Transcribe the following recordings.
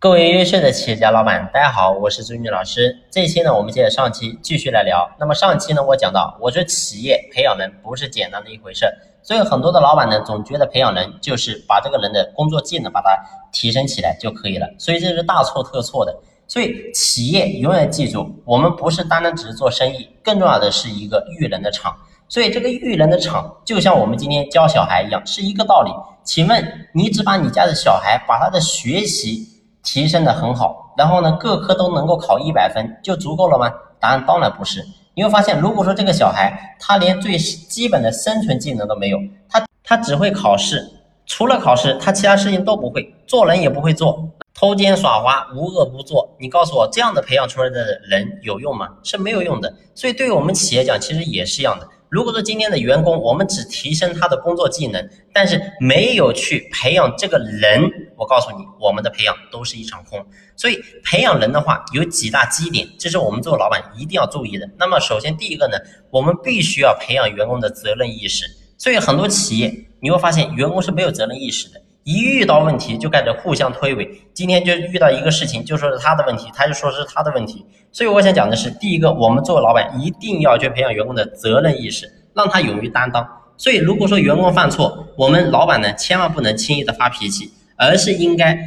各位优秀的企业家老板，大家好，我是朱军老师。这期呢，我们接着上期继续来聊。那么上期呢，我讲到，我说企业培养人不是简单的一回事，所以很多的老板呢，总觉得培养人就是把这个人的工作技能把它提升起来就可以了，所以这是大错特错的。所以企业永远记住，我们不是单单只是做生意，更重要的是一个育人的场。所以这个育人的场，就像我们今天教小孩一样，是一个道理。请问你只把你家的小孩把他的学习？提升的很好，然后呢，各科都能够考一百分就足够了吗？答案当然不是。你会发现，如果说这个小孩他连最基本的生存技能都没有，他他只会考试，除了考试，他其他事情都不会，做人也不会做，偷奸耍滑，无恶不作。你告诉我，这样的培养出来的人有用吗？是没有用的。所以，对于我们企业讲，其实也是一样的。如果说今天的员工，我们只提升他的工作技能，但是没有去培养这个人，我告诉你，我们的培养都是一场空。所以培养人的话，有几大基点，这是我们做老板一定要注意的。那么首先第一个呢，我们必须要培养员工的责任意识。所以很多企业你会发现，员工是没有责任意识的。一遇到问题就开始互相推诿，今天就遇到一个事情，就说是他的问题，他就说是他的问题。所以我想讲的是，第一个，我们作为老板一定要去培养员工的责任意识，让他勇于担当。所以如果说员工犯错，我们老板呢千万不能轻易的发脾气，而是应该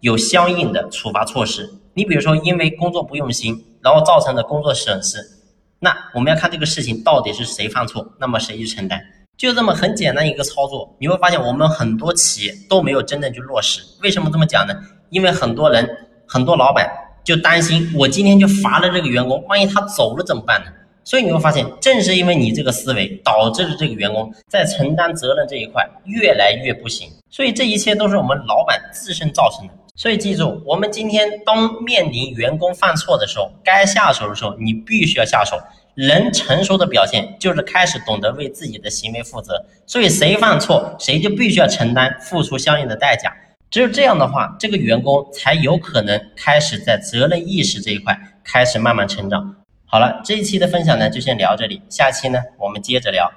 有相应的处罚措施。你比如说，因为工作不用心，然后造成的工作损失，那我们要看这个事情到底是谁犯错，那么谁去承担。就这么很简单一个操作，你会发现我们很多企业都没有真正去落实。为什么这么讲呢？因为很多人、很多老板就担心，我今天就罚了这个员工，万一他走了怎么办呢？所以你会发现，正是因为你这个思维，导致了这个员工在承担责任这一块越来越不行。所以这一切都是我们老板自身造成的。所以记住，我们今天当面临员工犯错的时候，该下手的时候，你必须要下手。人成熟的表现就是开始懂得为自己的行为负责，所以谁犯错，谁就必须要承担付出相应的代价。只有这样的话，这个员工才有可能开始在责任意识这一块开始慢慢成长。好了，这一期的分享呢就先聊这里，下期呢我们接着聊。